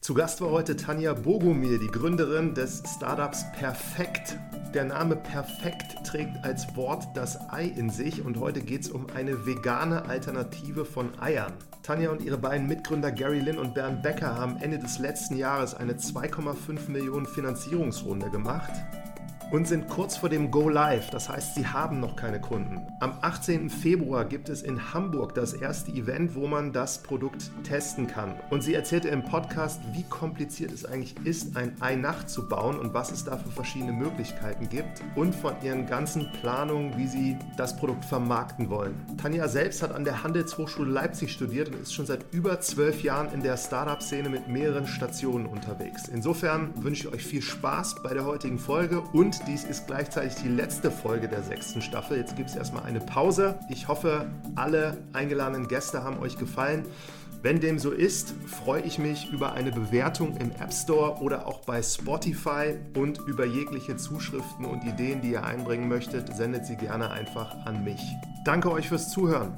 Zu Gast war heute Tanja Bogomir, die Gründerin des Startups Perfekt. Der Name Perfekt trägt als Wort das Ei in sich und heute geht es um eine vegane Alternative von Eiern. Tanja und ihre beiden Mitgründer Gary Lynn und Bernd Becker haben Ende des letzten Jahres eine 2,5 Millionen Finanzierungsrunde gemacht und sind kurz vor dem Go Live. Das heißt, sie haben noch keine Kunden. Am 18. Februar gibt es in Hamburg das erste Event, wo man das Produkt testen kann. Und sie erzählte im Podcast, wie kompliziert es eigentlich ist, ein Ei nachzubauen und was es da für verschiedene Möglichkeiten gibt und von ihren ganzen Planungen, wie sie das Produkt vermarkten wollen. Tanja selbst hat an der Handelshochschule Leipzig studiert und ist schon seit über zwölf Jahren in der Startup-Szene mit mehreren Stationen unterwegs. Insofern wünsche ich euch viel Spaß bei der heutigen Folge und dies ist gleichzeitig die letzte Folge der sechsten Staffel. Jetzt gibt es erstmal eine Pause. Ich hoffe, alle eingeladenen Gäste haben euch gefallen. Wenn dem so ist, freue ich mich über eine Bewertung im App Store oder auch bei Spotify und über jegliche Zuschriften und Ideen, die ihr einbringen möchtet, sendet sie gerne einfach an mich. Danke euch fürs Zuhören.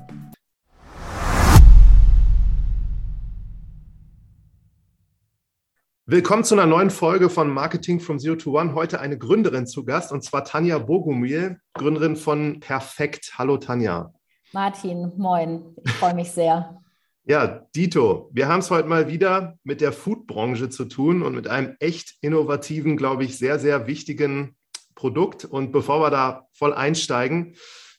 Willkommen zu einer neuen Folge von Marketing from Zero to One. Heute eine Gründerin zu Gast und zwar Tanja Bogumil, Gründerin von Perfekt. Hallo Tanja. Martin, moin. Ich freue mich sehr. Ja, Dito, wir haben es heute mal wieder mit der Foodbranche zu tun und mit einem echt innovativen, glaube ich, sehr, sehr wichtigen Produkt. Und bevor wir da voll einsteigen,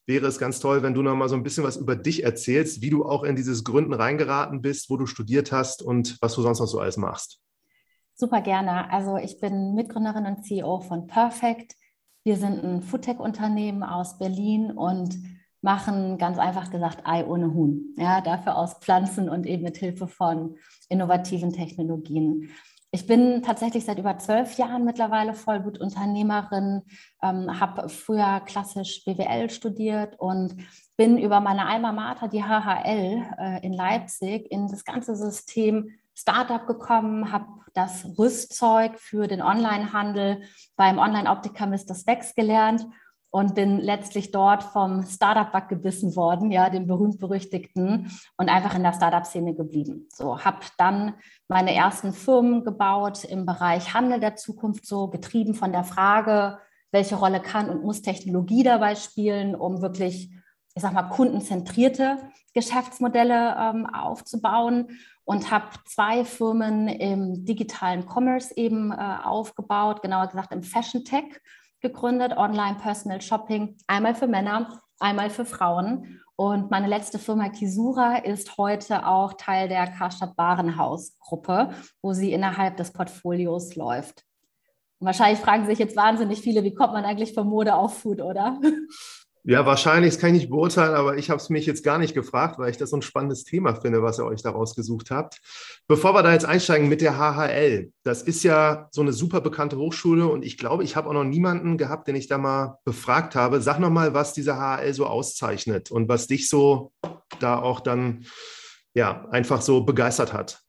wäre es ganz toll, wenn du noch mal so ein bisschen was über dich erzählst, wie du auch in dieses Gründen reingeraten bist, wo du studiert hast und was du sonst noch so alles machst. Super gerne. Also ich bin Mitgründerin und CEO von Perfect. Wir sind ein Foodtech-Unternehmen aus Berlin und machen ganz einfach gesagt Ei ohne Huhn. Ja, dafür aus Pflanzen und eben mit Hilfe von innovativen Technologien. Ich bin tatsächlich seit über zwölf Jahren mittlerweile Vollblutunternehmerin, ähm, habe früher klassisch BWL studiert und bin über meine Alma Mater, die HHL äh, in Leipzig, in das ganze System Startup gekommen, habe das Rüstzeug für den Onlinehandel beim Online-Optiker Mr. Specs gelernt und bin letztlich dort vom Startup-Bug gebissen worden, ja, dem berühmt-berüchtigten, und einfach in der Startup-Szene geblieben. So, habe dann meine ersten Firmen gebaut im Bereich Handel der Zukunft, so getrieben von der Frage, welche Rolle kann und muss Technologie dabei spielen, um wirklich, ich sag mal, kundenzentrierte Geschäftsmodelle ähm, aufzubauen und habe zwei Firmen im digitalen Commerce eben äh, aufgebaut, genauer gesagt im Fashion Tech gegründet, Online Personal Shopping, einmal für Männer, einmal für Frauen. Und meine letzte Firma Kisura ist heute auch Teil der Karstadt Warenhaus Gruppe, wo sie innerhalb des Portfolios läuft. Und wahrscheinlich fragen sich jetzt wahnsinnig viele, wie kommt man eigentlich von Mode auf Food, oder? Ja, wahrscheinlich, das kann ich nicht beurteilen, aber ich habe es mich jetzt gar nicht gefragt, weil ich das so ein spannendes Thema finde, was ihr euch da rausgesucht habt. Bevor wir da jetzt einsteigen mit der HHL, das ist ja so eine super bekannte Hochschule und ich glaube, ich habe auch noch niemanden gehabt, den ich da mal befragt habe. Sag nochmal, was diese HHL so auszeichnet und was dich so da auch dann ja einfach so begeistert hat.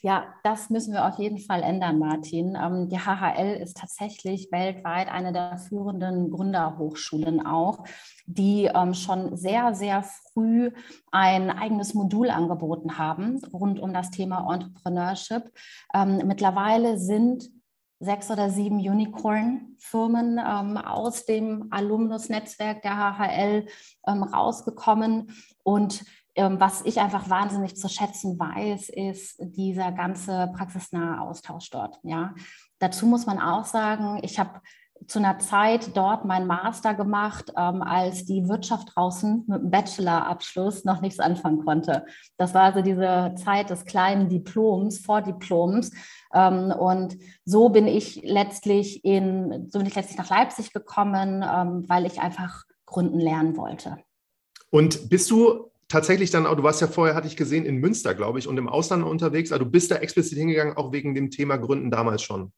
Ja, das müssen wir auf jeden Fall ändern, Martin. Ähm, die HHL ist tatsächlich weltweit eine der führenden Gründerhochschulen auch, die ähm, schon sehr, sehr früh ein eigenes Modul angeboten haben rund um das Thema Entrepreneurship. Ähm, mittlerweile sind sechs oder sieben Unicorn-Firmen aus dem Alumnus-Netzwerk der HHL rausgekommen. Und was ich einfach wahnsinnig zu schätzen weiß, ist dieser ganze praxisnahe Austausch dort. Ja. Dazu muss man auch sagen, ich habe zu einer Zeit dort meinen Master gemacht, ähm, als die Wirtschaft draußen mit dem Bachelorabschluss noch nichts anfangen konnte. Das war also diese Zeit des kleinen Diploms, Vordiploms. Ähm, und so bin ich letztlich in, so bin ich letztlich nach Leipzig gekommen, ähm, weil ich einfach Gründen lernen wollte. Und bist du tatsächlich dann auch, du warst ja vorher, hatte ich gesehen, in Münster, glaube ich, und im Ausland unterwegs. Also du bist da explizit hingegangen, auch wegen dem Thema Gründen damals schon.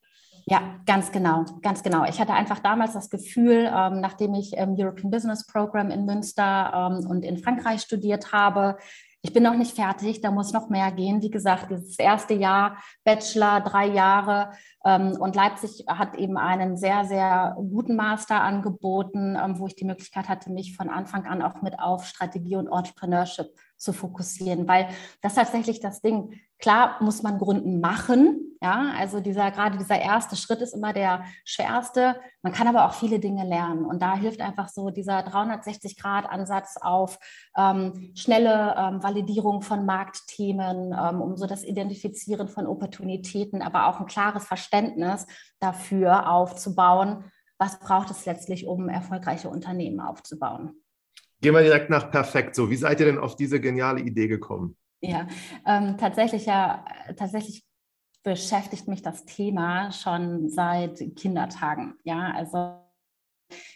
Ja, ganz genau, ganz genau. Ich hatte einfach damals das Gefühl, ähm, nachdem ich im European Business Program in Münster ähm, und in Frankreich studiert habe, ich bin noch nicht fertig, da muss noch mehr gehen. Wie gesagt, dieses erste Jahr Bachelor, drei Jahre. Ähm, und Leipzig hat eben einen sehr, sehr guten Master angeboten, ähm, wo ich die Möglichkeit hatte, mich von Anfang an auch mit auf Strategie und Entrepreneurship zu fokussieren, weil das tatsächlich das Ding, Klar muss man Gründen machen, ja, also dieser, gerade dieser erste Schritt ist immer der schwerste. Man kann aber auch viele Dinge lernen. Und da hilft einfach so dieser 360-Grad-Ansatz auf ähm, schnelle ähm, Validierung von Marktthemen, ähm, um so das Identifizieren von Opportunitäten, aber auch ein klares Verständnis dafür aufzubauen, was braucht es letztlich, um erfolgreiche Unternehmen aufzubauen. Gehen wir direkt nach perfekt. So, wie seid ihr denn auf diese geniale Idee gekommen? Ja, ähm, tatsächlich ja, tatsächlich beschäftigt mich das Thema schon seit Kindertagen. Ja, also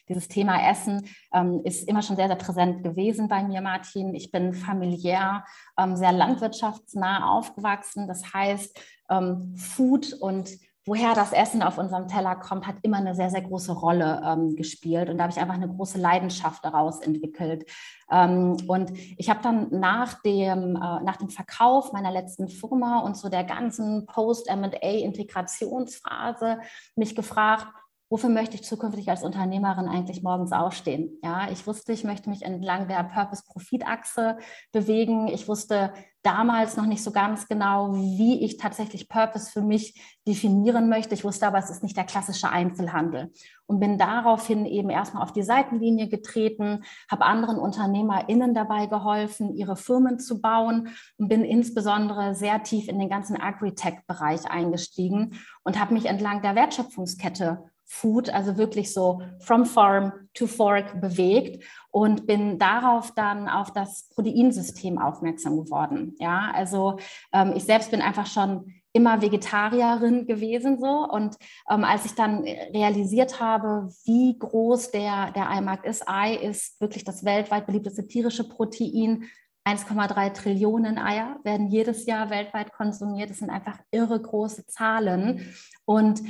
dieses Thema Essen ähm, ist immer schon sehr, sehr präsent gewesen bei mir, Martin. Ich bin familiär ähm, sehr landwirtschaftsnah aufgewachsen. Das heißt, ähm, Food und woher das Essen auf unserem Teller kommt, hat immer eine sehr, sehr große Rolle ähm, gespielt. Und da habe ich einfach eine große Leidenschaft daraus entwickelt. Ähm, und ich habe dann nach dem, äh, nach dem Verkauf meiner letzten Firma und so der ganzen Post-MA-Integrationsphase mich gefragt, wofür möchte ich zukünftig als Unternehmerin eigentlich morgens aufstehen? Ja, ich wusste, ich möchte mich entlang der Purpose-Profit-Achse bewegen. Ich wusste damals noch nicht so ganz genau, wie ich tatsächlich Purpose für mich definieren möchte. Ich wusste aber, es ist nicht der klassische Einzelhandel und bin daraufhin eben erstmal auf die Seitenlinie getreten, habe anderen UnternehmerInnen dabei geholfen, ihre Firmen zu bauen und bin insbesondere sehr tief in den ganzen Agritech-Bereich eingestiegen und habe mich entlang der Wertschöpfungskette Food, also wirklich so from farm to fork bewegt und bin darauf dann auf das Proteinsystem aufmerksam geworden. Ja, also ähm, ich selbst bin einfach schon immer Vegetarierin gewesen so und ähm, als ich dann realisiert habe, wie groß der der Eimarkt ist, Ei ist wirklich das weltweit beliebteste tierische Protein. 1,3 Trillionen Eier werden jedes Jahr weltweit konsumiert. Das sind einfach irre große Zahlen. Und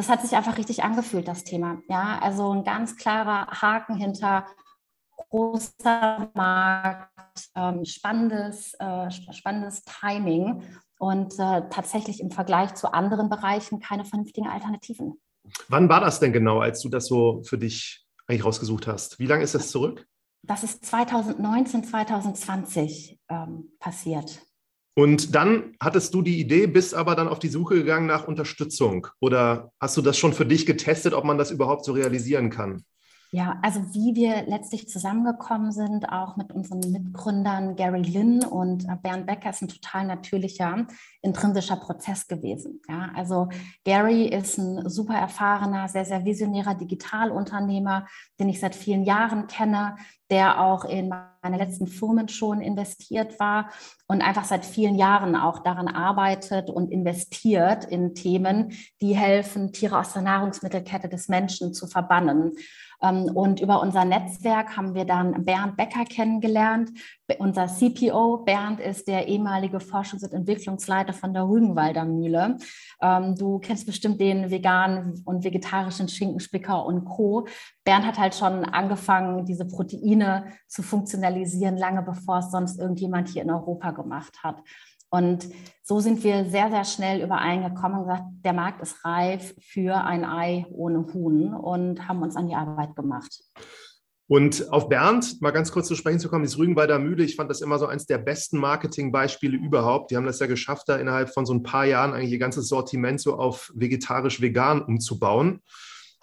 das hat sich einfach richtig angefühlt, das Thema. Ja, also ein ganz klarer Haken hinter großer Markt, ähm, spannendes, äh, spannendes Timing und äh, tatsächlich im Vergleich zu anderen Bereichen keine vernünftigen Alternativen. Wann war das denn genau, als du das so für dich eigentlich rausgesucht hast? Wie lange ist das zurück? Das ist 2019, 2020 ähm, passiert. Und dann hattest du die Idee, bist aber dann auf die Suche gegangen nach Unterstützung. Oder hast du das schon für dich getestet, ob man das überhaupt so realisieren kann? Ja, also wie wir letztlich zusammengekommen sind, auch mit unseren Mitgründern Gary Lynn und äh, Bernd Becker, ist ein total natürlicher, intrinsischer Prozess gewesen. Ja, also Gary ist ein super erfahrener, sehr, sehr visionärer Digitalunternehmer, den ich seit vielen Jahren kenne, der auch in meine letzten Firmen schon investiert war und einfach seit vielen Jahren auch daran arbeitet und investiert in Themen, die helfen, Tiere aus der Nahrungsmittelkette des Menschen zu verbannen. Ähm, und über unser Netzwerk haben wir dann Bernd Becker kennengelernt. Unser CPO, Bernd, ist der ehemalige Forschungs- und Entwicklungsleiter von der Rügenwalder Mühle. Ähm, du kennst bestimmt den veganen und vegetarischen Schinkenspicker und Co. Bernd hat halt schon angefangen, diese Proteine zu funktionalisieren, lange bevor es sonst irgendjemand hier in Europa gemacht hat. Und so sind wir sehr, sehr schnell übereingekommen und gesagt, der Markt ist reif für ein Ei ohne Huhn und haben uns an die Arbeit gemacht. Und auf Bernd, mal ganz kurz zu sprechen zu kommen, die Rügenwalder Mühle, ich fand das immer so eins der besten Marketingbeispiele überhaupt. Die haben das ja geschafft, da innerhalb von so ein paar Jahren eigentlich ihr ganzes Sortiment so auf vegetarisch-vegan umzubauen.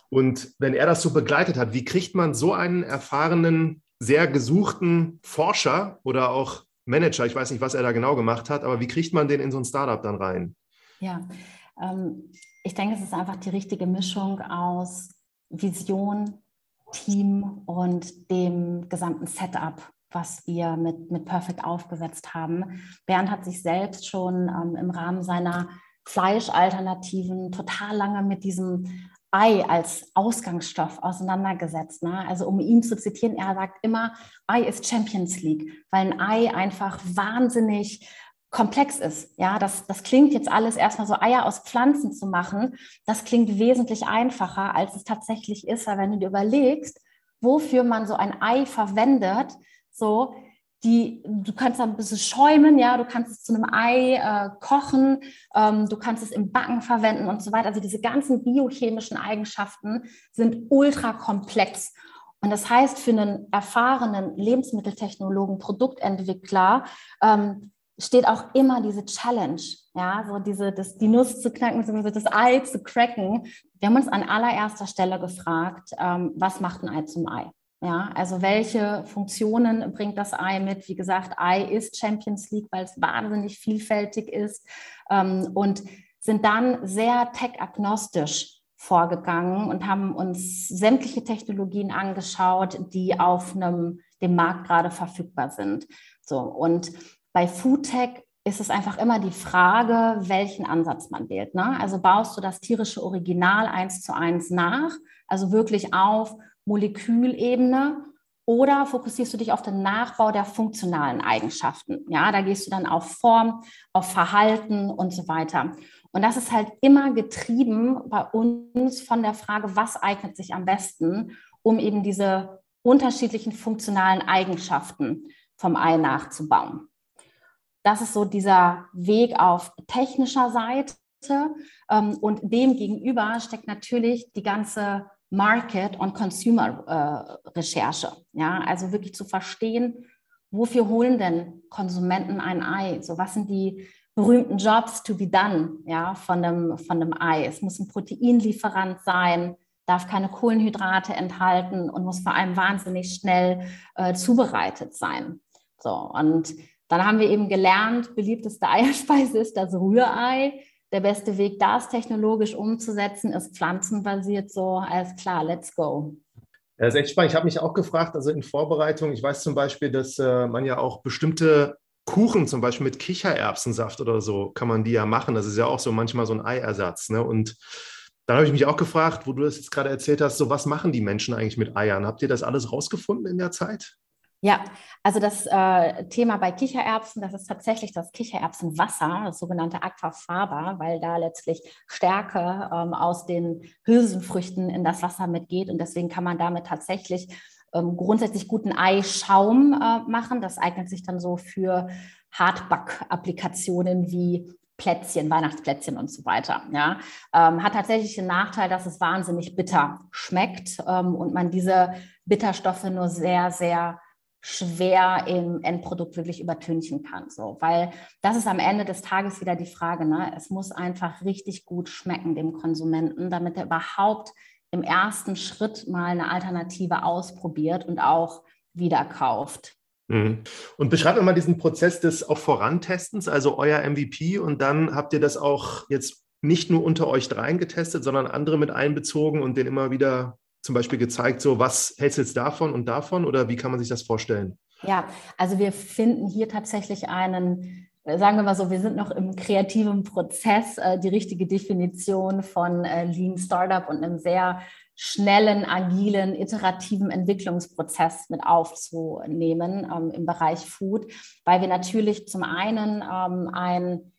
Und wenn er das so begleitet hat, wie kriegt man so einen erfahrenen, sehr gesuchten Forscher oder auch Manager, ich weiß nicht, was er da genau gemacht hat, aber wie kriegt man den in so ein Startup dann rein? Ja, ähm, ich denke, es ist einfach die richtige Mischung aus Vision, Team und dem gesamten Setup, was wir mit, mit Perfect aufgesetzt haben. Bernd hat sich selbst schon ähm, im Rahmen seiner Fleischalternativen total lange mit diesem Ei als Ausgangsstoff auseinandergesetzt. Ne? Also um ihn zu zitieren, er sagt immer, Ei ist Champions League, weil ein Ei einfach wahnsinnig komplex ist. Ja, das, das klingt jetzt alles erstmal so Eier aus Pflanzen zu machen. Das klingt wesentlich einfacher, als es tatsächlich ist, weil wenn du dir überlegst, wofür man so ein Ei verwendet, so die, du kannst ein bisschen schäumen, ja, du kannst es zu einem Ei äh, kochen, ähm, du kannst es im Backen verwenden und so weiter. Also diese ganzen biochemischen Eigenschaften sind ultra komplex. Und das heißt, für einen erfahrenen Lebensmitteltechnologen, Produktentwickler, ähm, steht auch immer diese Challenge, ja, so diese, das, die Nuss zu knacken, beziehungsweise das Ei zu cracken. Wir haben uns an allererster Stelle gefragt, ähm, was macht ein Ei zum Ei? Ja, also welche Funktionen bringt das Ei mit? Wie gesagt, Ei ist Champions League, weil es wahnsinnig vielfältig ist ähm, und sind dann sehr tech-agnostisch vorgegangen und haben uns sämtliche Technologien angeschaut, die auf einem, dem Markt gerade verfügbar sind. So, und bei Foodtech ist es einfach immer die Frage, welchen Ansatz man wählt. Ne? Also baust du das tierische Original eins zu eins nach, also wirklich auf Molekülebene, oder fokussierst du dich auf den Nachbau der funktionalen Eigenschaften? Ja, da gehst du dann auf Form, auf Verhalten und so weiter. Und das ist halt immer getrieben bei uns von der Frage, was eignet sich am besten, um eben diese unterschiedlichen funktionalen Eigenschaften vom Ei nachzubauen. Das ist so dieser Weg auf technischer Seite. Ähm, und dem gegenüber steckt natürlich die ganze Market- und Consumer-Recherche. Äh, ja, also wirklich zu verstehen, wofür holen denn Konsumenten ein Ei? So, was sind die berühmten Jobs to be done ja, von, dem, von dem Ei? Es muss ein Proteinlieferant sein, darf keine Kohlenhydrate enthalten und muss vor allem wahnsinnig schnell äh, zubereitet sein. So, und dann haben wir eben gelernt, beliebteste Eierspeise ist das Rührei der beste Weg, das technologisch umzusetzen, ist pflanzenbasiert so, alles klar, let's go. Ja, das ist echt spannend. Ich habe mich auch gefragt, also in Vorbereitung, ich weiß zum Beispiel, dass äh, man ja auch bestimmte Kuchen, zum Beispiel mit Kichererbsensaft oder so, kann man die ja machen. Das ist ja auch so manchmal so ein Eiersatz. Ne? Und dann habe ich mich auch gefragt, wo du das jetzt gerade erzählt hast, so was machen die Menschen eigentlich mit Eiern? Habt ihr das alles rausgefunden in der Zeit? Ja, also das äh, Thema bei Kichererbsen, das ist tatsächlich das Kichererbsenwasser, das sogenannte Aquafaba, weil da letztlich Stärke ähm, aus den Hülsenfrüchten in das Wasser mitgeht und deswegen kann man damit tatsächlich ähm, grundsätzlich guten Eischaum äh, machen. Das eignet sich dann so für Hardback-Applikationen wie Plätzchen, Weihnachtsplätzchen und so weiter. Ja, ähm, hat tatsächlich den Nachteil, dass es wahnsinnig bitter schmeckt ähm, und man diese Bitterstoffe nur sehr, sehr schwer im Endprodukt wirklich übertünchen kann. So, weil das ist am Ende des Tages wieder die Frage, ne? es muss einfach richtig gut schmecken dem Konsumenten, damit er überhaupt im ersten Schritt mal eine Alternative ausprobiert und auch wieder kauft. Mhm. Und beschreibt mal diesen Prozess des auch Vorantestens, also euer MVP und dann habt ihr das auch jetzt nicht nur unter euch dreien getestet, sondern andere mit einbezogen und den immer wieder zum Beispiel gezeigt, so was hältst du jetzt davon und davon oder wie kann man sich das vorstellen? Ja, also wir finden hier tatsächlich einen, sagen wir mal so, wir sind noch im kreativen Prozess, äh, die richtige Definition von äh, Lean Startup und einem sehr schnellen, agilen, iterativen Entwicklungsprozess mit aufzunehmen ähm, im Bereich Food, weil wir natürlich zum einen ähm, ein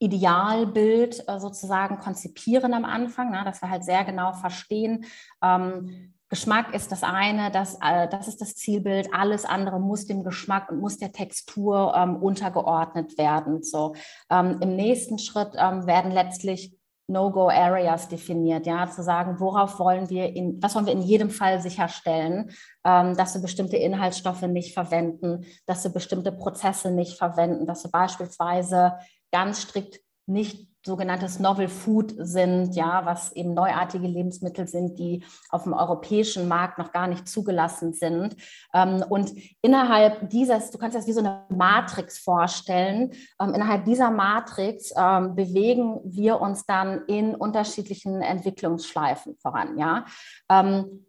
Idealbild äh, sozusagen konzipieren am Anfang, ne, dass wir halt sehr genau verstehen, ähm, Geschmack ist das eine, das, äh, das ist das Zielbild. Alles andere muss dem Geschmack und muss der Textur ähm, untergeordnet werden. So ähm, im nächsten Schritt ähm, werden letztlich No-Go-Areas definiert, ja, zu sagen, worauf wollen wir in, was wollen wir in jedem Fall sicherstellen, ähm, dass wir bestimmte Inhaltsstoffe nicht verwenden, dass wir bestimmte Prozesse nicht verwenden, dass wir beispielsweise ganz strikt nicht sogenanntes Novel Food sind, ja, was eben neuartige Lebensmittel sind, die auf dem europäischen Markt noch gar nicht zugelassen sind. Ähm, und innerhalb dieses, du kannst das wie so eine Matrix vorstellen, ähm, innerhalb dieser Matrix ähm, bewegen wir uns dann in unterschiedlichen Entwicklungsschleifen voran, ja.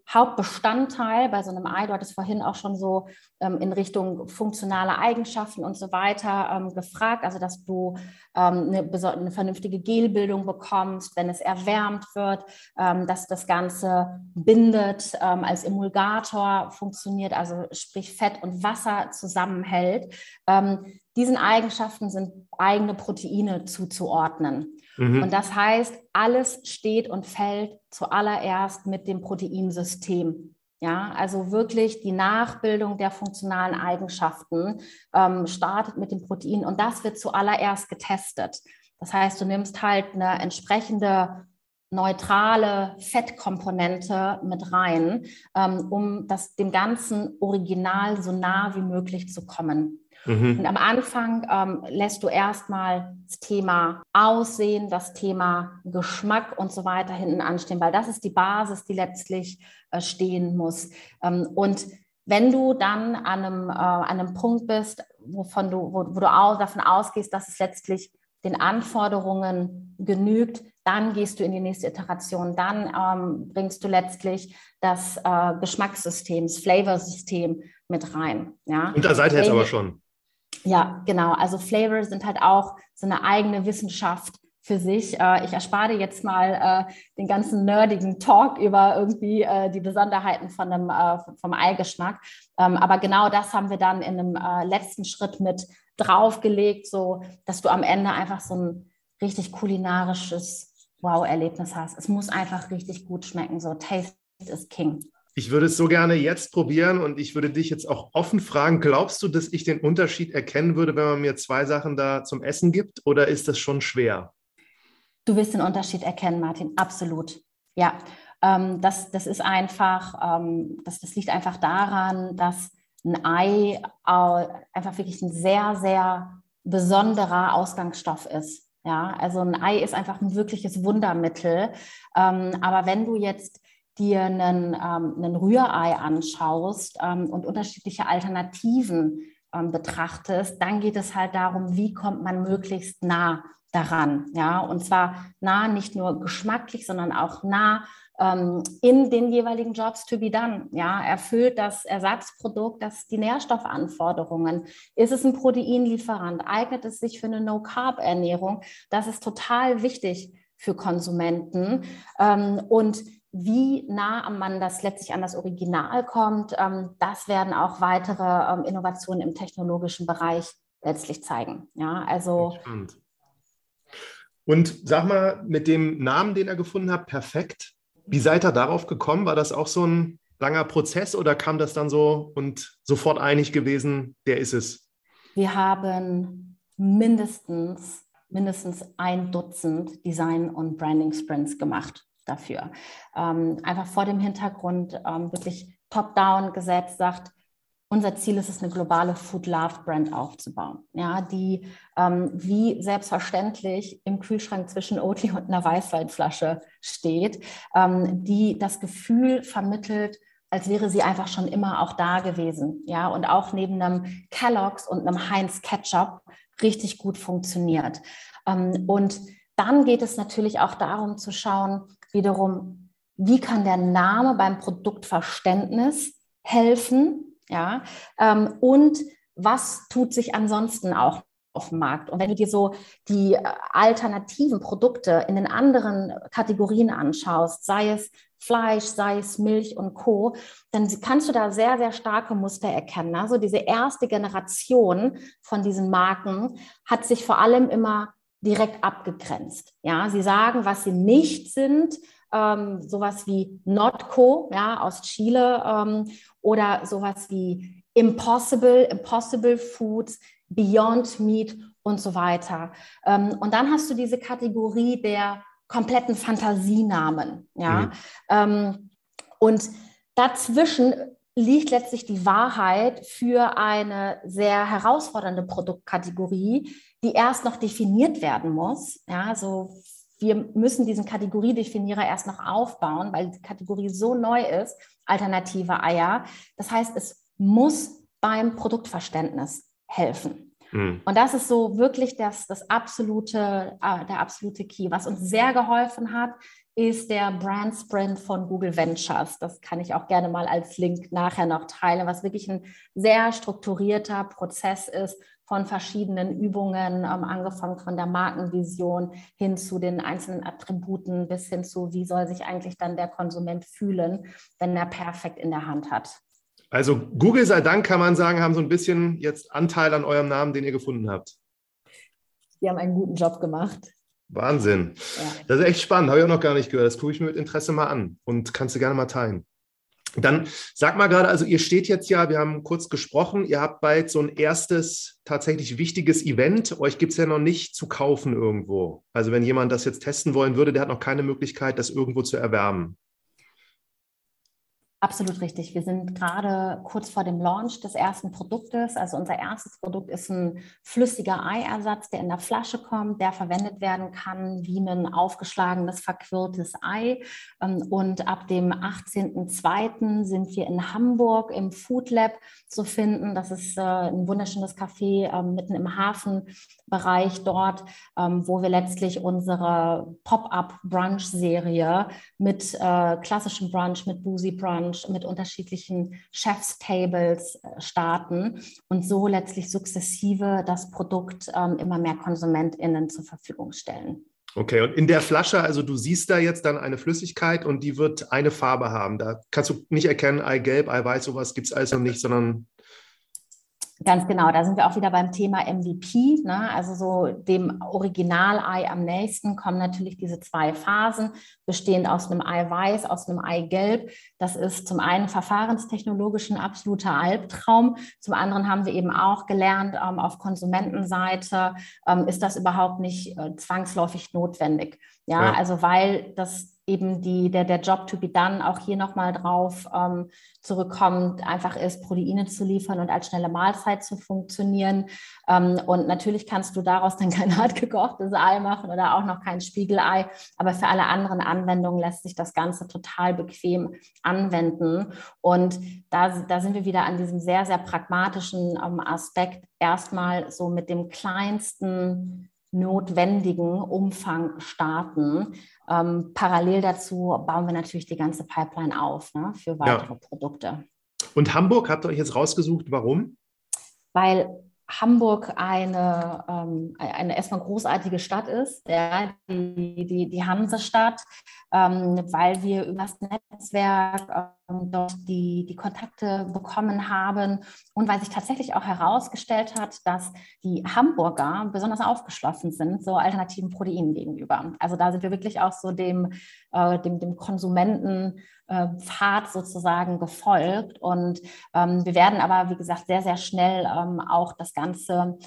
Hauptbestandteil bei so einem Ei, du hattest vorhin auch schon so in Richtung funktionale Eigenschaften und so weiter gefragt, also dass du eine, eine vernünftige vernünftige Gelbildung bekommst, wenn es erwärmt wird, ähm, dass das Ganze bindet, ähm, als Emulgator funktioniert, also sprich Fett und Wasser zusammenhält. Ähm, diesen Eigenschaften sind eigene Proteine zuzuordnen. Mhm. Und das heißt, alles steht und fällt zuallererst mit dem Proteinsystem. Ja, also wirklich die Nachbildung der funktionalen Eigenschaften ähm, startet mit dem Protein und das wird zuallererst getestet. Das heißt, du nimmst halt eine entsprechende neutrale Fettkomponente mit rein, ähm, um das dem ganzen Original so nah wie möglich zu kommen. Mhm. Und am Anfang ähm, lässt du erstmal das Thema Aussehen, das Thema Geschmack und so weiter hinten anstehen, weil das ist die Basis, die letztlich äh, stehen muss. Ähm, und wenn du dann an einem, äh, an einem Punkt bist, wovon du, wo, wo du auch davon ausgehst, dass es letztlich den Anforderungen genügt, dann gehst du in die nächste Iteration. Dann ähm, bringst du letztlich das äh, Geschmackssystem, das Flavorsystem mit rein. Ja? Und da seid ihr jetzt aber schon. Ja, genau. Also Flavor sind halt auch so eine eigene Wissenschaft für sich. Äh, ich erspare dir jetzt mal äh, den ganzen nerdigen Talk über irgendwie äh, die Besonderheiten von einem, vom Eigeschmack. Ähm, aber genau das haben wir dann in einem letzten Schritt mit draufgelegt, so dass du am Ende einfach so ein richtig kulinarisches Wow-Erlebnis hast. Es muss einfach richtig gut schmecken. So Taste is King. Ich würde es so gerne jetzt probieren und ich würde dich jetzt auch offen fragen, glaubst du, dass ich den Unterschied erkennen würde, wenn man mir zwei Sachen da zum Essen gibt oder ist das schon schwer? Du wirst den Unterschied erkennen, Martin, absolut. Ja, ähm, das, das ist einfach, ähm, das, das liegt einfach daran, dass ein Ei einfach wirklich ein sehr, sehr besonderer Ausgangsstoff ist. Ja, also ein Ei ist einfach ein wirkliches Wundermittel. Ähm, aber wenn du jetzt dir einen, ähm, einen Rührei anschaust ähm, und unterschiedliche Alternativen ähm, betrachtest, dann geht es halt darum, wie kommt man möglichst nah daran. Ja, und zwar nah nicht nur geschmacklich, sondern auch nah ähm, in den jeweiligen Jobs to be done. Ja, erfüllt das Ersatzprodukt, das die Nährstoffanforderungen? Ist es ein Proteinlieferant? Eignet es sich für eine No-Carb-Ernährung? Das ist total wichtig für Konsumenten. Ähm, und wie nah man das letztlich an das Original kommt, ähm, das werden auch weitere ähm, Innovationen im technologischen Bereich letztlich zeigen. Ja, also. Und sag mal, mit dem Namen, den er gefunden hat, perfekt. Wie seid ihr darauf gekommen? War das auch so ein langer Prozess oder kam das dann so und sofort einig gewesen, der ist es? Wir haben mindestens, mindestens ein Dutzend Design- und Branding-Sprints gemacht dafür. Ähm, einfach vor dem Hintergrund ähm, wirklich top-down gesetzt, sagt, unser Ziel ist es, eine globale Food Love Brand aufzubauen, ja, die ähm, wie selbstverständlich im Kühlschrank zwischen Oatly und einer Weißweinflasche steht, ähm, die das Gefühl vermittelt, als wäre sie einfach schon immer auch da gewesen, ja, und auch neben einem Kellogg's und einem Heinz Ketchup richtig gut funktioniert. Ähm, und dann geht es natürlich auch darum zu schauen, wiederum, wie kann der Name beim Produktverständnis helfen, ja, ähm, und was tut sich ansonsten auch auf dem Markt. Und wenn du dir so die äh, alternativen Produkte in den anderen Kategorien anschaust, sei es Fleisch, sei es Milch und Co., dann kannst du da sehr, sehr starke Muster erkennen. Also diese erste Generation von diesen Marken hat sich vor allem immer direkt abgegrenzt. Ja, sie sagen, was sie nicht sind, ähm, sowas wie Notco, ja, aus Chile ähm, oder sowas wie Impossible, Impossible Foods, Beyond Meat und so weiter. Ähm, und dann hast du diese Kategorie der kompletten Fantasienamen, ja. Mhm. Ähm, und dazwischen liegt letztlich die Wahrheit für eine sehr herausfordernde Produktkategorie, die erst noch definiert werden muss. Ja, so wir müssen diesen Kategoriedefinierer erst noch aufbauen, weil die Kategorie so neu ist, alternative Eier. Das heißt, es muss beim Produktverständnis helfen. Mhm. Und das ist so wirklich das, das absolute, äh, der absolute Key. Was uns sehr geholfen hat, ist der Brand Sprint von Google Ventures. Das kann ich auch gerne mal als Link nachher noch teilen, was wirklich ein sehr strukturierter Prozess ist, von verschiedenen Übungen, ähm, angefangen von der Markenvision hin zu den einzelnen Attributen bis hin zu, wie soll sich eigentlich dann der Konsument fühlen, wenn er perfekt in der Hand hat. Also Google sei Dank kann man sagen, haben so ein bisschen jetzt Anteil an eurem Namen, den ihr gefunden habt. Die haben einen guten Job gemacht. Wahnsinn. Ja. Das ist echt spannend, habe ich auch noch gar nicht gehört. Das gucke ich mir mit Interesse mal an und kannst du gerne mal teilen. Dann sag mal gerade, also ihr steht jetzt ja, wir haben kurz gesprochen, ihr habt bald so ein erstes tatsächlich wichtiges Event. Euch gibt es ja noch nicht zu kaufen irgendwo. Also wenn jemand das jetzt testen wollen würde, der hat noch keine Möglichkeit, das irgendwo zu erwerben. Absolut richtig. Wir sind gerade kurz vor dem Launch des ersten Produktes. Also unser erstes Produkt ist ein flüssiger Eiersatz, der in der Flasche kommt, der verwendet werden kann wie ein aufgeschlagenes, verquirltes Ei. Ähm, und ab dem 18.02. sind wir in Hamburg im Food Lab zu finden. Das ist äh, ein wunderschönes Café ähm, mitten im Hafenbereich dort, ähm, wo wir letztlich unsere Pop-up-Brunch-Serie mit äh, klassischem Brunch, mit Boozy Brunch, Lounge mit unterschiedlichen Chefstables äh, starten und so letztlich sukzessive das Produkt ähm, immer mehr KonsumentInnen zur Verfügung stellen. Okay, und in der Flasche, also du siehst da jetzt dann eine Flüssigkeit und die wird eine Farbe haben. Da kannst du nicht erkennen, Eigelb, Eiweiß, sowas gibt es also nicht, sondern Ganz genau, da sind wir auch wieder beim Thema MVP. Ne? Also so dem Original-Ei am nächsten kommen natürlich diese zwei Phasen, bestehend aus einem Eiweiß, aus einem Eigelb. Das ist zum einen verfahrenstechnologisch ein absoluter Albtraum. Zum anderen haben wir eben auch gelernt, ähm, auf Konsumentenseite ähm, ist das überhaupt nicht äh, zwangsläufig notwendig. Ja, ja, also weil das eben die, der, der Job to be done auch hier nochmal drauf ähm, zurückkommt, einfach ist, Proteine zu liefern und als schnelle Mahlzeit zu funktionieren. Ähm, und natürlich kannst du daraus dann kein hart gekochtes Ei machen oder auch noch kein Spiegelei, aber für alle anderen Anwendungen lässt sich das Ganze total bequem anwenden. Und da, da sind wir wieder an diesem sehr, sehr pragmatischen ähm, Aspekt, erstmal so mit dem kleinsten notwendigen Umfang starten. Ähm, parallel dazu bauen wir natürlich die ganze Pipeline auf ne, für weitere ja. Produkte. Und Hamburg habt ihr euch jetzt rausgesucht, warum? Weil Hamburg eine, ähm, eine erstmal großartige Stadt ist, ja, die, die, die Hansestadt, ähm, weil wir über das Netzwerk dort die, die Kontakte bekommen haben und weil sich tatsächlich auch herausgestellt hat, dass die Hamburger besonders aufgeschlossen sind, so alternativen Proteinen gegenüber. Also da sind wir wirklich auch so dem, äh, dem, dem Konsumenten äh, sozusagen gefolgt. Und ähm, wir werden aber, wie gesagt, sehr, sehr schnell ähm, auch das Ganze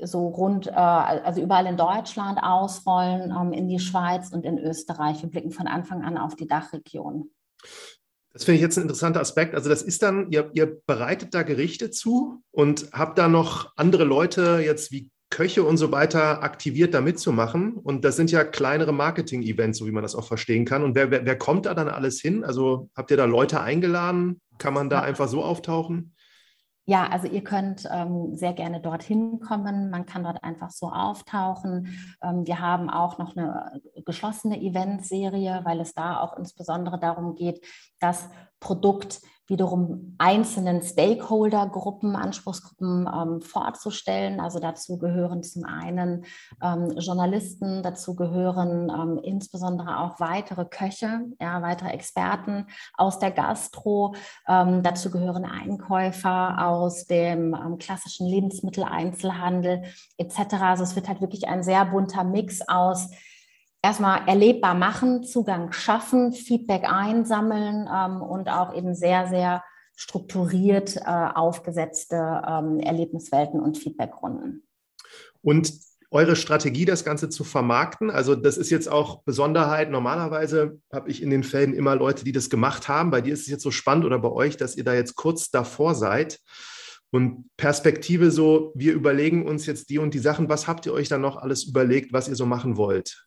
so rund, äh, also überall in Deutschland ausrollen, ähm, in die Schweiz und in Österreich. Wir blicken von Anfang an auf die Dachregion. Das finde ich jetzt ein interessanter Aspekt. Also das ist dann, ihr, ihr bereitet da Gerichte zu und habt da noch andere Leute jetzt wie Köche und so weiter aktiviert, da mitzumachen. Und das sind ja kleinere Marketing-Events, so wie man das auch verstehen kann. Und wer, wer, wer, kommt da dann alles hin? Also habt ihr da Leute eingeladen? Kann man da einfach so auftauchen? Ja, also ihr könnt ähm, sehr gerne dorthin kommen. Man kann dort einfach so auftauchen. Ähm, wir haben auch noch eine geschlossene Eventserie, weil es da auch insbesondere darum geht, das Produkt wiederum einzelnen Stakeholder-Gruppen, Anspruchsgruppen ähm, vorzustellen. Also dazu gehören zum einen ähm, Journalisten, dazu gehören ähm, insbesondere auch weitere Köche, ja, weitere Experten aus der Gastro, ähm, dazu gehören Einkäufer aus dem ähm, klassischen Lebensmitteleinzelhandel etc. Also es wird halt wirklich ein sehr bunter Mix aus erstmal erlebbar machen, Zugang schaffen, Feedback einsammeln ähm, und auch eben sehr, sehr strukturiert äh, aufgesetzte ähm, Erlebniswelten und Feedbackrunden. Und eure Strategie, das Ganze zu vermarkten? Also das ist jetzt auch Besonderheit. Normalerweise habe ich in den Fällen immer Leute, die das gemacht haben. Bei dir ist es jetzt so spannend oder bei euch, dass ihr da jetzt kurz davor seid. Und Perspektive so, wir überlegen uns jetzt die und die Sachen. Was habt ihr euch dann noch alles überlegt, was ihr so machen wollt?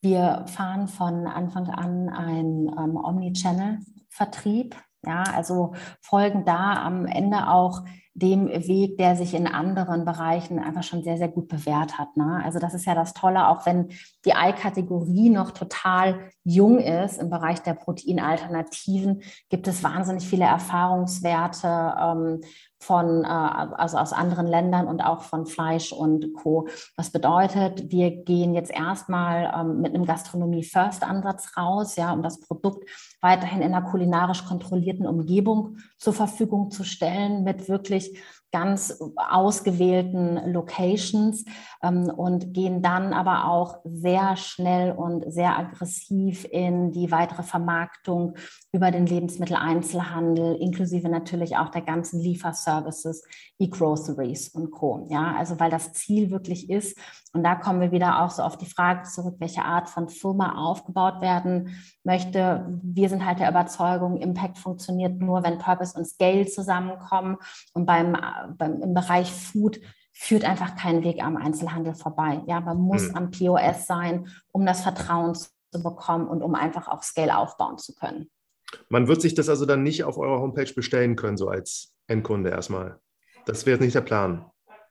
Wir fahren von Anfang an einen ähm, Omnichannel-Vertrieb. Ja, also folgen da am Ende auch dem Weg, der sich in anderen Bereichen einfach schon sehr, sehr gut bewährt hat. Ne? Also das ist ja das Tolle, auch wenn die Ei-Kategorie noch total jung ist im Bereich der Proteinalternativen, gibt es wahnsinnig viele Erfahrungswerte, ähm, von, äh, also aus anderen Ländern und auch von Fleisch und Co. Was bedeutet, wir gehen jetzt erstmal ähm, mit einem Gastronomie-First-Ansatz raus, ja, um das Produkt weiterhin in einer kulinarisch kontrollierten Umgebung zur Verfügung zu stellen, mit wirklich ganz ausgewählten Locations ähm, und gehen dann aber auch sehr schnell und sehr aggressiv in die weitere Vermarktung über den Lebensmitteleinzelhandel, inklusive natürlich auch der ganzen Lieferservices, E-Groceries und Co. Ja, also weil das Ziel wirklich ist, und da kommen wir wieder auch so auf die Frage zurück, welche Art von Firma aufgebaut werden möchte. Wir sind halt der Überzeugung, Impact funktioniert nur, wenn Purpose und Scale zusammenkommen. Und beim, beim im Bereich Food führt einfach kein Weg am Einzelhandel vorbei. Ja, man muss mhm. am POS sein, um das Vertrauen zu bekommen und um einfach auch Scale aufbauen zu können. Man wird sich das also dann nicht auf eurer Homepage bestellen können, so als Endkunde erstmal. Das wäre nicht der Plan.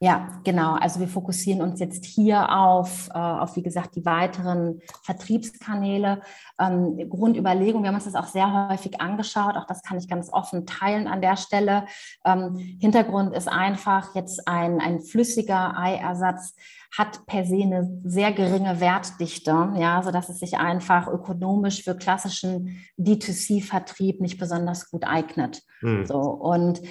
Ja, genau. Also wir fokussieren uns jetzt hier auf, äh, auf wie gesagt, die weiteren Vertriebskanäle. Ähm, Grundüberlegung, wir haben uns das auch sehr häufig angeschaut, auch das kann ich ganz offen teilen an der Stelle. Ähm, Hintergrund ist einfach jetzt ein, ein flüssiger Eiersatz hat per se eine sehr geringe Wertdichte, ja, sodass es sich einfach ökonomisch für klassischen D2C-Vertrieb nicht besonders gut eignet. Hm. So, und,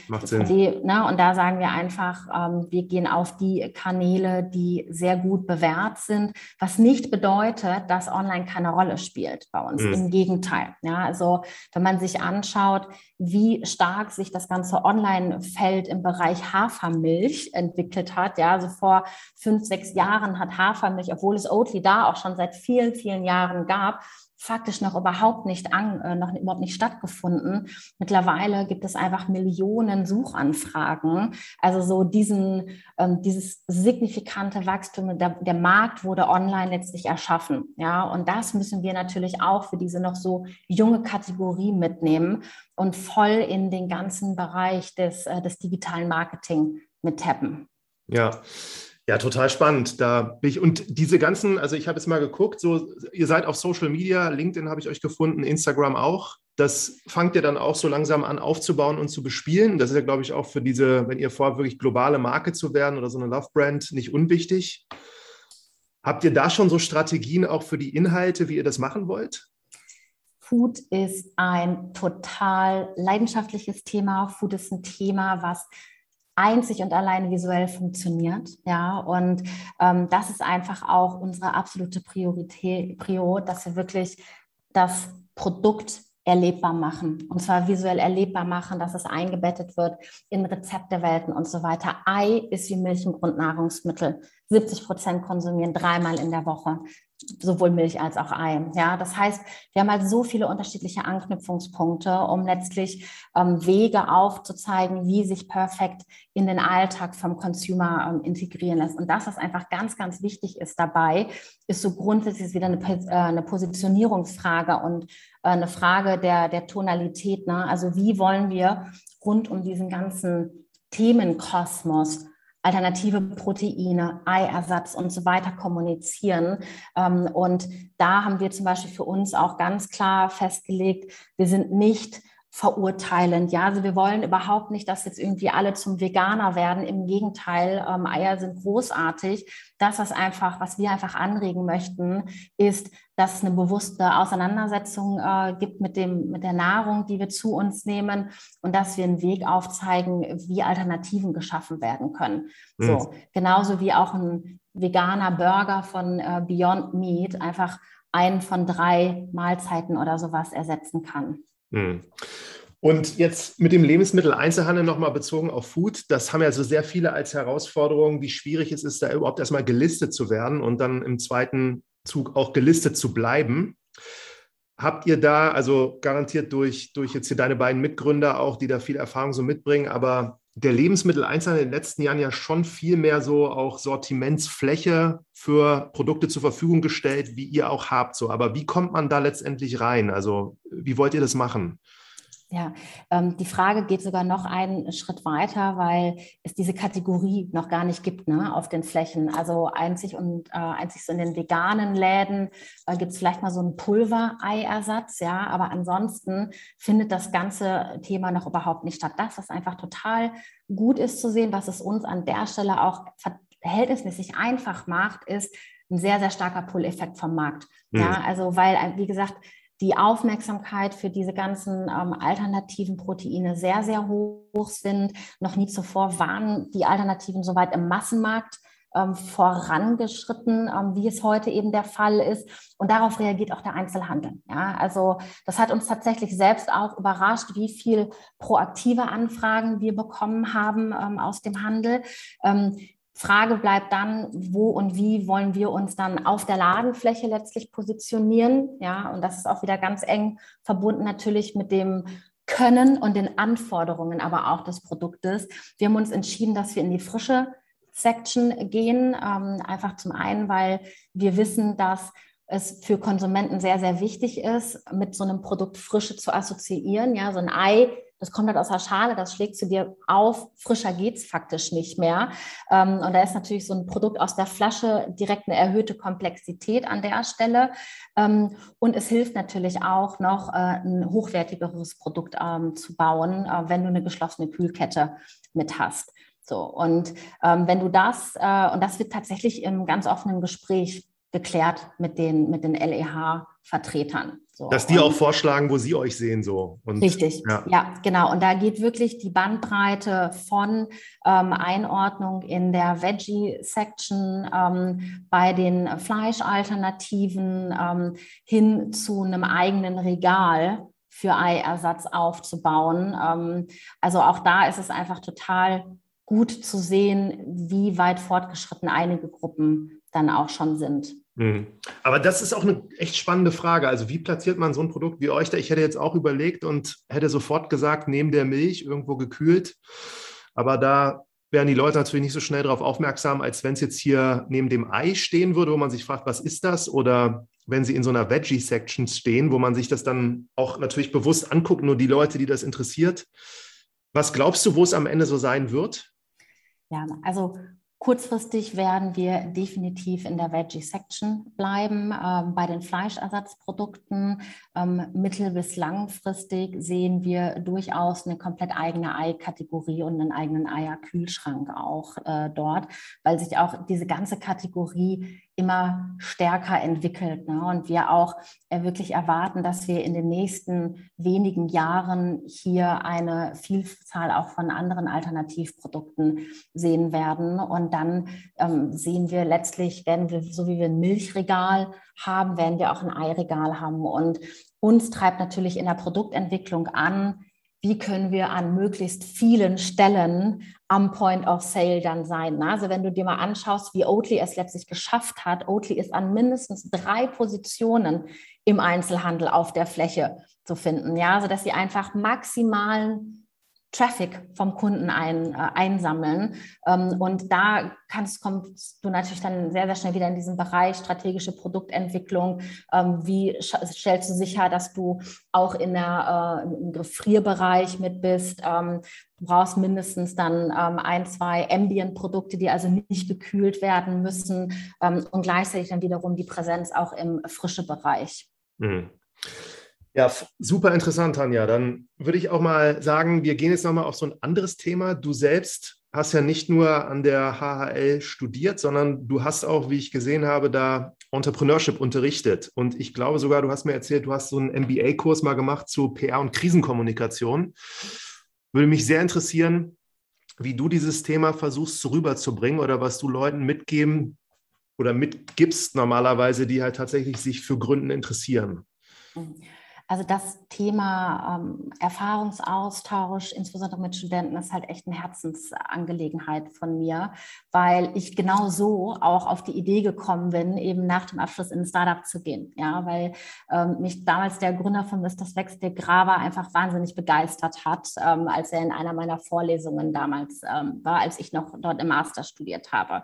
die, ne, und da sagen wir einfach, ähm, wir gehen auf die Kanäle, die sehr gut bewährt sind, was nicht bedeutet, dass online keine Rolle spielt bei uns. Hm. Im Gegenteil. Ja, also wenn man sich anschaut, wie stark sich das ganze Online-Feld im Bereich Hafermilch entwickelt hat, ja, also vor fünf, sechs Jahren hat Hafermilch, obwohl es Oatly da auch schon seit vielen, vielen Jahren gab, faktisch noch überhaupt nicht an, äh, noch überhaupt nicht stattgefunden. Mittlerweile gibt es einfach Millionen Suchanfragen. Also so diesen, ähm, dieses signifikante Wachstum, der, der Markt wurde online letztlich erschaffen. Ja, und das müssen wir natürlich auch für diese noch so junge Kategorie mitnehmen und voll in den ganzen Bereich des, äh, des digitalen Marketing mit tappen. Ja, ja, total spannend. Da bin ich, und diese ganzen, also ich habe jetzt mal geguckt, so, ihr seid auf Social Media, LinkedIn habe ich euch gefunden, Instagram auch. Das fangt ihr dann auch so langsam an aufzubauen und zu bespielen. Das ist ja, glaube ich, auch für diese, wenn ihr vorhabt, wirklich globale Marke zu werden oder so eine Love-Brand, nicht unwichtig. Habt ihr da schon so Strategien auch für die Inhalte, wie ihr das machen wollt? Food ist ein total leidenschaftliches Thema. Food ist ein Thema, was einzig und allein visuell funktioniert. Ja, und ähm, das ist einfach auch unsere absolute Priorität, Prio, dass wir wirklich das Produkt erlebbar machen. Und zwar visuell erlebbar machen, dass es eingebettet wird in Rezeptewelten und so weiter. Ei ist wie Milch ein Grundnahrungsmittel. 70 Prozent konsumieren dreimal in der Woche sowohl Milch als auch Ei. Ja, das heißt, wir haben halt so viele unterschiedliche Anknüpfungspunkte, um letztlich ähm, Wege aufzuzeigen, wie sich Perfekt in den Alltag vom Consumer ähm, integrieren lässt. Und das, was einfach ganz, ganz wichtig ist dabei, ist so grundsätzlich wieder eine, äh, eine Positionierungsfrage und äh, eine Frage der, der Tonalität. Ne? Also wie wollen wir rund um diesen ganzen Themenkosmos alternative Proteine, Eiersatz und so weiter kommunizieren. Ähm, und da haben wir zum Beispiel für uns auch ganz klar festgelegt, wir sind nicht verurteilend. Ja, also wir wollen überhaupt nicht, dass jetzt irgendwie alle zum Veganer werden. Im Gegenteil, ähm, Eier sind großartig. Das, was einfach, was wir einfach anregen möchten, ist, dass es eine bewusste Auseinandersetzung äh, gibt mit dem, mit der Nahrung, die wir zu uns nehmen und dass wir einen Weg aufzeigen, wie Alternativen geschaffen werden können. Mhm. So, genauso wie auch ein veganer Burger von äh, Beyond Meat einfach einen von drei Mahlzeiten oder sowas ersetzen kann. Hm. Und jetzt mit dem Lebensmitteleinzelhandel nochmal bezogen auf Food, das haben ja so sehr viele als Herausforderung, wie schwierig es ist, da überhaupt erstmal gelistet zu werden und dann im zweiten Zug auch gelistet zu bleiben. Habt ihr da, also garantiert durch, durch jetzt hier deine beiden Mitgründer auch, die da viel Erfahrung so mitbringen, aber der Lebensmitteleinzelhandel in den letzten Jahren ja schon viel mehr so auch Sortimentsfläche für Produkte zur Verfügung gestellt, wie ihr auch habt. So, aber wie kommt man da letztendlich rein? Also wie wollt ihr das machen? Ja, ähm, die Frage geht sogar noch einen Schritt weiter, weil es diese Kategorie noch gar nicht gibt ne, auf den Flächen. Also einzig und äh, einzig so in den veganen Läden äh, gibt es vielleicht mal so einen Pulvereiersatz, ja, aber ansonsten findet das ganze Thema noch überhaupt nicht statt. Das, was einfach total gut ist zu sehen, was es uns an der Stelle auch verhältnismäßig einfach macht, ist ein sehr, sehr starker Pull-Effekt vom Markt. Mhm. Ja, also weil, wie gesagt, die Aufmerksamkeit für diese ganzen ähm, alternativen Proteine sehr, sehr hoch sind. Noch nie zuvor waren die Alternativen soweit im Massenmarkt ähm, vorangeschritten, ähm, wie es heute eben der Fall ist. Und darauf reagiert auch der Einzelhandel. Ja, also das hat uns tatsächlich selbst auch überrascht, wie viel proaktive Anfragen wir bekommen haben ähm, aus dem Handel. Frage bleibt dann, wo und wie wollen wir uns dann auf der Ladenfläche letztlich positionieren? Ja, und das ist auch wieder ganz eng verbunden natürlich mit dem Können und den Anforderungen aber auch des Produktes. Wir haben uns entschieden, dass wir in die frische Section gehen. Ähm, einfach zum einen, weil wir wissen, dass es für Konsumenten sehr, sehr wichtig ist, mit so einem Produkt Frische zu assoziieren. Ja, so ein Ei, das kommt halt aus der Schale, das schlägt zu dir auf. Frischer geht es faktisch nicht mehr. Ähm, und da ist natürlich so ein Produkt aus der Flasche direkt eine erhöhte Komplexität an der Stelle. Ähm, und es hilft natürlich auch noch, äh, ein hochwertigeres Produkt ähm, zu bauen, äh, wenn du eine geschlossene Kühlkette mit hast. So, und wenn du das, äh, und das wird tatsächlich im ganz offenen Gespräch geklärt mit den, mit den LEH-Vertretern. So. Dass die und, auch vorschlagen, wo sie euch sehen, so. Und, richtig, ja. ja. genau. Und da geht wirklich die Bandbreite von ähm, Einordnung in der Veggie-Section ähm, bei den Fleischalternativen ähm, hin zu einem eigenen Regal für Eiersatz aufzubauen. Ähm, also auch da ist es einfach total gut zu sehen, wie weit fortgeschritten einige Gruppen dann auch schon sind. Mhm. Aber das ist auch eine echt spannende Frage. Also wie platziert man so ein Produkt wie euch da? Ich hätte jetzt auch überlegt und hätte sofort gesagt, neben der Milch irgendwo gekühlt. Aber da wären die Leute natürlich nicht so schnell darauf aufmerksam, als wenn es jetzt hier neben dem Ei stehen würde, wo man sich fragt, was ist das? Oder wenn sie in so einer Veggie-Section stehen, wo man sich das dann auch natürlich bewusst anguckt, nur die Leute, die das interessiert. Was glaubst du, wo es am Ende so sein wird? Ja, also Kurzfristig werden wir definitiv in der Veggie-Section bleiben. Ähm, bei den Fleischersatzprodukten ähm, mittel- bis langfristig sehen wir durchaus eine komplett eigene Ei-Kategorie und einen eigenen Eierkühlschrank auch äh, dort, weil sich auch diese ganze Kategorie immer stärker entwickelt. Ne? Und wir auch äh, wirklich erwarten, dass wir in den nächsten wenigen Jahren hier eine Vielzahl auch von anderen Alternativprodukten sehen werden. Und dann ähm, sehen wir letztlich, werden wir, so wie wir ein Milchregal haben, werden wir auch ein Eiregal haben. Und uns treibt natürlich in der Produktentwicklung an, wie können wir an möglichst vielen Stellen am Point of Sale dann sein. Also wenn du dir mal anschaust, wie Oatly es letztlich geschafft hat, Oatly ist an mindestens drei Positionen im Einzelhandel auf der Fläche zu finden, ja, sodass sie einfach maximalen Traffic vom Kunden ein, äh, einsammeln. Ähm, und da kannst, kommst du natürlich dann sehr, sehr schnell wieder in diesen Bereich strategische Produktentwicklung. Ähm, wie stellst du sicher, dass du auch in der, äh, im Gefrierbereich mit bist? Ähm, du brauchst mindestens dann ähm, ein, zwei Ambient-Produkte, die also nicht gekühlt werden müssen ähm, und gleichzeitig dann wiederum die Präsenz auch im frische Bereich. Mhm. Ja, super interessant, Tanja. Dann würde ich auch mal sagen, wir gehen jetzt nochmal auf so ein anderes Thema. Du selbst hast ja nicht nur an der HHL studiert, sondern du hast auch, wie ich gesehen habe, da Entrepreneurship unterrichtet. Und ich glaube sogar, du hast mir erzählt, du hast so einen MBA-Kurs mal gemacht zu PR und Krisenkommunikation. Würde mich sehr interessieren, wie du dieses Thema versuchst rüberzubringen oder was du Leuten mitgeben oder mitgibst normalerweise, die halt tatsächlich sich für Gründen interessieren. Mhm. Also das Thema ähm, Erfahrungsaustausch, insbesondere mit Studenten, ist halt echt eine Herzensangelegenheit von mir, weil ich genau so auch auf die Idee gekommen bin, eben nach dem Abschluss in ein Startup zu gehen. Ja, weil ähm, mich damals der Gründer von Mr. Spex, der Grava, einfach wahnsinnig begeistert hat, ähm, als er in einer meiner Vorlesungen damals ähm, war, als ich noch dort im Master studiert habe.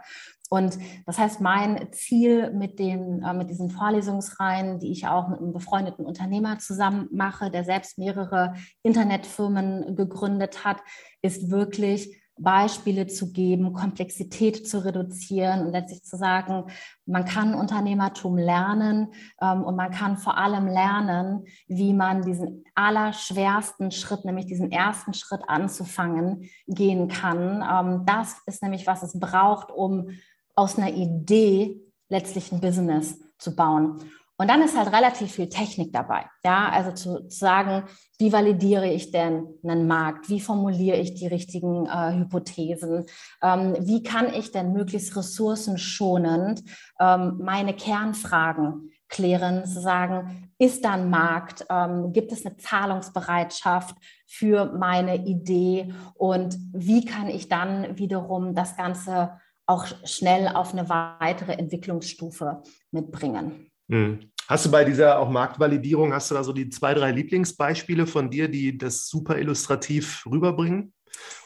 Und das heißt, mein Ziel mit, den, äh, mit diesen Vorlesungsreihen, die ich auch mit einem befreundeten Unternehmer zusammen mache, der selbst mehrere Internetfirmen gegründet hat, ist wirklich Beispiele zu geben, Komplexität zu reduzieren und letztlich zu sagen, man kann Unternehmertum lernen ähm, und man kann vor allem lernen, wie man diesen allerschwersten Schritt, nämlich diesen ersten Schritt anzufangen, gehen kann. Ähm, das ist nämlich, was es braucht, um aus einer Idee letztlich ein Business zu bauen. Und dann ist halt relativ viel Technik dabei. Ja, also zu, sagen, wie validiere ich denn einen Markt? Wie formuliere ich die richtigen äh, Hypothesen? Ähm, wie kann ich denn möglichst ressourcenschonend ähm, meine Kernfragen klären, zu sagen, ist da ein Markt? Ähm, gibt es eine Zahlungsbereitschaft für meine Idee? Und wie kann ich dann wiederum das Ganze auch schnell auf eine weitere Entwicklungsstufe mitbringen? Hm. Hast du bei dieser auch Marktvalidierung, hast du da so die zwei, drei Lieblingsbeispiele von dir, die das super illustrativ rüberbringen?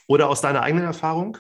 Oder aus deiner eigenen Erfahrung?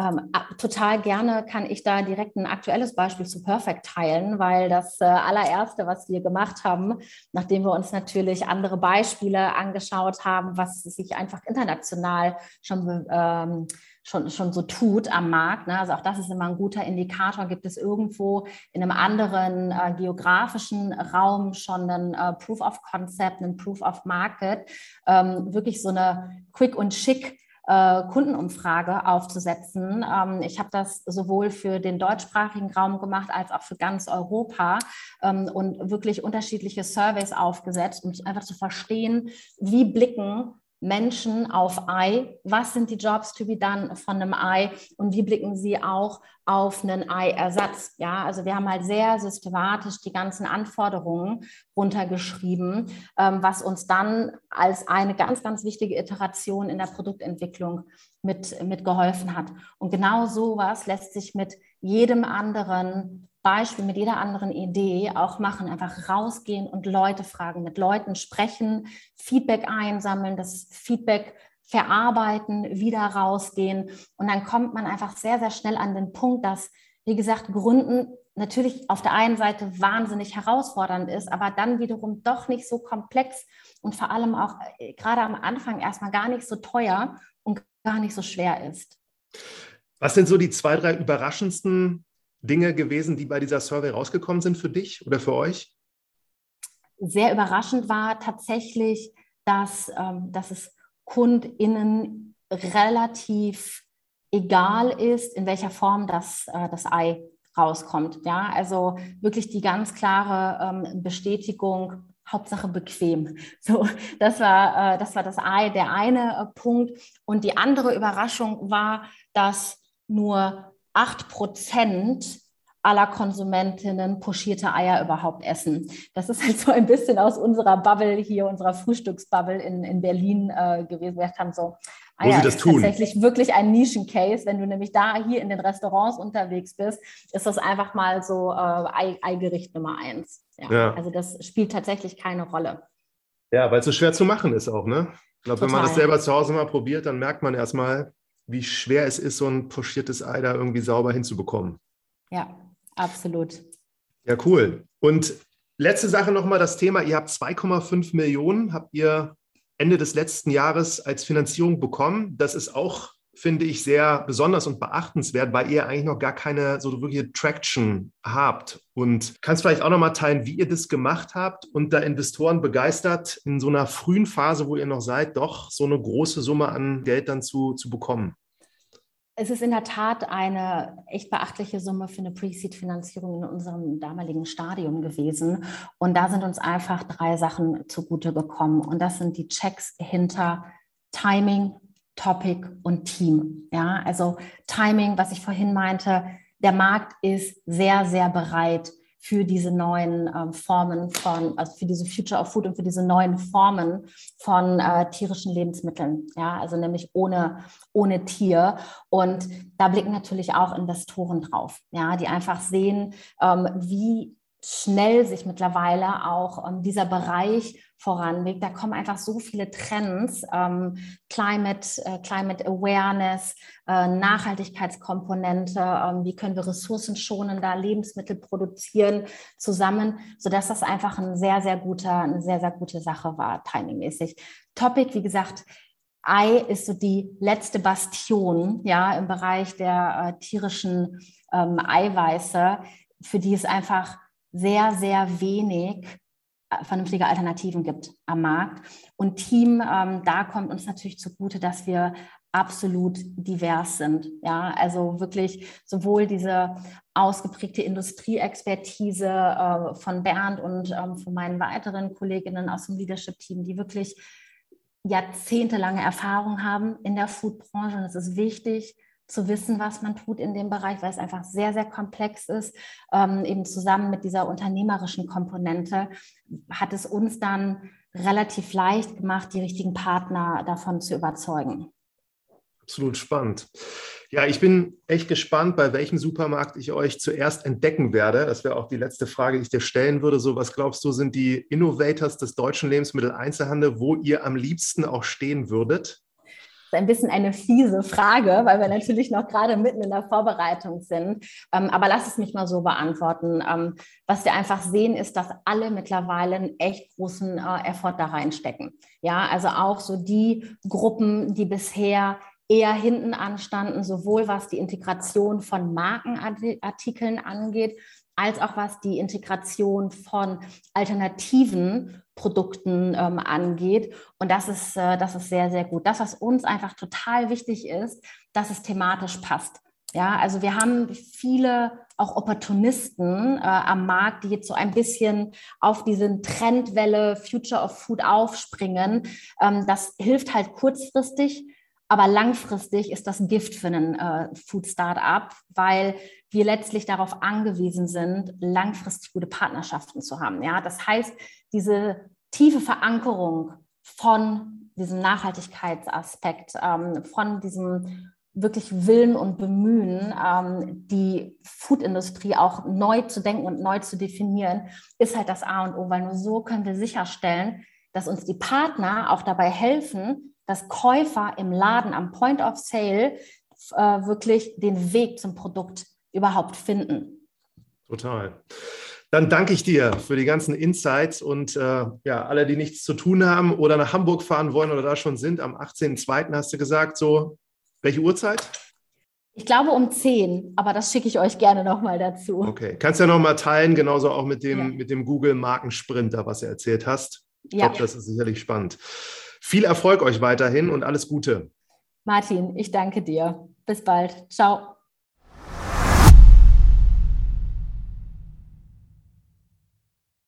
Ähm, total gerne kann ich da direkt ein aktuelles Beispiel zu Perfect teilen, weil das äh, allererste, was wir gemacht haben, nachdem wir uns natürlich andere Beispiele angeschaut haben, was sich einfach international schon ähm, schon, schon so tut am Markt. Ne? Also auch das ist immer ein guter Indikator. Gibt es irgendwo in einem anderen äh, geografischen Raum schon einen äh, Proof of Concept, einen Proof of Market, ähm, wirklich so eine quick und schick äh, Kundenumfrage aufzusetzen. Ähm, ich habe das sowohl für den deutschsprachigen Raum gemacht als auch für ganz Europa ähm, und wirklich unterschiedliche Surveys aufgesetzt, um einfach zu verstehen, wie blicken Menschen auf Ei? Was sind die Jobs to be done von einem Ei und wie blicken sie auch auf einen Ei-Ersatz? Ja, also wir haben halt sehr systematisch die ganzen Anforderungen runtergeschrieben, ähm, was uns dann als eine ganz, ganz wichtige Iteration in der Produktentwicklung mit, mit geholfen hat. Und genau sowas lässt sich mit jedem anderen Beispiel, mit jeder anderen Idee auch machen. Einfach rausgehen und Leute fragen, mit Leuten sprechen, Feedback einsammeln, das Feedback verarbeiten, wieder rausgehen. Und dann kommt man einfach sehr, sehr schnell an den Punkt, dass, wie gesagt, Gründen natürlich auf der einen Seite wahnsinnig herausfordernd ist, aber dann wiederum doch nicht so komplex und vor allem auch äh, gerade am Anfang erstmal gar nicht so teuer und gar nicht so schwer ist. Was sind so die zwei, drei überraschendsten Dinge gewesen, die bei dieser Survey rausgekommen sind für dich oder für euch? Sehr überraschend war tatsächlich, dass, ähm, dass es KundInnen relativ egal ist, in welcher Form das, äh, das Ei rauskommt. Ja, also wirklich die ganz klare ähm, Bestätigung, Hauptsache bequem. So, das war, äh, das war das Ei, der eine äh, Punkt. Und die andere Überraschung war, dass nur 8 Prozent aller Konsumentinnen pochierte Eier überhaupt essen. Das ist halt so ein bisschen aus unserer Bubble hier, unserer Frühstücksbubble in, in Berlin äh, gewesen. Wir haben so, Eier Wo sie das ist tun. tatsächlich wirklich ein Nischencase. Wenn du nämlich da hier in den Restaurants unterwegs bist, ist das einfach mal so äh, Ei Eigericht Nummer eins. Ja. ja. Also das spielt tatsächlich keine Rolle. Ja, weil es so schwer zu machen ist auch, ne? Ich glaube, wenn man das selber zu Hause mal probiert, dann merkt man erstmal, wie schwer es ist, so ein pochiertes Ei da irgendwie sauber hinzubekommen. Ja, absolut. Ja, cool. Und letzte Sache nochmal, das Thema, ihr habt 2,5 Millionen, habt ihr Ende des letzten Jahres als Finanzierung bekommen. Das ist auch finde ich sehr besonders und beachtenswert, weil ihr eigentlich noch gar keine so wirkliche Traction habt. Und kannst vielleicht auch noch mal teilen, wie ihr das gemacht habt und da Investoren begeistert, in so einer frühen Phase, wo ihr noch seid, doch so eine große Summe an Geld dann zu, zu bekommen? Es ist in der Tat eine echt beachtliche Summe für eine Pre-Seed-Finanzierung in unserem damaligen Stadium gewesen. Und da sind uns einfach drei Sachen zugute gekommen. Und das sind die Checks hinter Timing, Topic und Team. Ja, also Timing, was ich vorhin meinte, der Markt ist sehr, sehr bereit für diese neuen äh, Formen von, also für diese Future of Food und für diese neuen Formen von äh, tierischen Lebensmitteln. Ja, also nämlich ohne, ohne Tier. Und da blicken natürlich auch Investoren drauf, ja, die einfach sehen, ähm, wie schnell sich mittlerweile auch ähm, dieser Bereich voranbewegt. Da kommen einfach so viele Trends, ähm, Climate, äh, Climate Awareness, äh, Nachhaltigkeitskomponente, ähm, wie können wir ressourcenschonender Lebensmittel produzieren zusammen, sodass das einfach ein sehr, sehr guter, eine sehr, sehr gute Sache war, timingmäßig. Topic, wie gesagt, Ei ist so die letzte Bastion ja, im Bereich der äh, tierischen ähm, Eiweiße, für die es einfach sehr, sehr wenig vernünftige Alternativen gibt am Markt. Und Team, ähm, da kommt uns natürlich zugute, dass wir absolut divers sind. Ja, also wirklich sowohl diese ausgeprägte Industrieexpertise äh, von Bernd und ähm, von meinen weiteren Kolleginnen aus dem Leadership-Team, die wirklich jahrzehntelange Erfahrung haben in der Foodbranche. Und es ist wichtig, zu wissen, was man tut in dem Bereich, weil es einfach sehr, sehr komplex ist. Ähm, eben zusammen mit dieser unternehmerischen Komponente hat es uns dann relativ leicht gemacht, die richtigen Partner davon zu überzeugen. Absolut spannend. Ja, ich bin echt gespannt, bei welchem Supermarkt ich euch zuerst entdecken werde. Das wäre auch die letzte Frage, die ich dir stellen würde. So, was glaubst du, sind die Innovators des deutschen Lebensmitteleinzelhandels, wo ihr am liebsten auch stehen würdet? Ein bisschen eine fiese Frage, weil wir natürlich noch gerade mitten in der Vorbereitung sind. Ähm, aber lass es mich mal so beantworten. Ähm, was wir einfach sehen, ist, dass alle mittlerweile einen echt großen äh, Effort da reinstecken. Ja, also auch so die Gruppen, die bisher eher hinten anstanden, sowohl was die Integration von Markenartikeln angeht, als auch was die Integration von alternativen Produkten ähm, angeht. Und das ist, äh, das ist sehr, sehr gut. Das, was uns einfach total wichtig ist, dass es thematisch passt. Ja, also wir haben viele auch Opportunisten äh, am Markt, die jetzt so ein bisschen auf diese Trendwelle Future of Food aufspringen. Ähm, das hilft halt kurzfristig, aber langfristig ist das Gift für einen äh, Food Startup, weil wir letztlich darauf angewiesen sind, langfristig gute Partnerschaften zu haben. Ja, das heißt, diese tiefe Verankerung von diesem Nachhaltigkeitsaspekt, ähm, von diesem wirklich Willen und Bemühen, ähm, die Foodindustrie auch neu zu denken und neu zu definieren, ist halt das A und O, weil nur so können wir sicherstellen, dass uns die Partner auch dabei helfen, dass Käufer im Laden am Point of Sale äh, wirklich den Weg zum Produkt überhaupt finden. Total. Dann danke ich dir für die ganzen Insights und äh, ja, alle, die nichts zu tun haben oder nach Hamburg fahren wollen oder da schon sind, am 18.02. hast du gesagt, so, welche Uhrzeit? Ich glaube um 10, aber das schicke ich euch gerne nochmal dazu. Okay, kannst du ja nochmal teilen, genauso auch mit dem, ja. dem Google-Markensprinter, was du erzählt hast. Ich ja. glaube, das ist sicherlich spannend. Viel Erfolg euch weiterhin und alles Gute. Martin, ich danke dir. Bis bald. Ciao.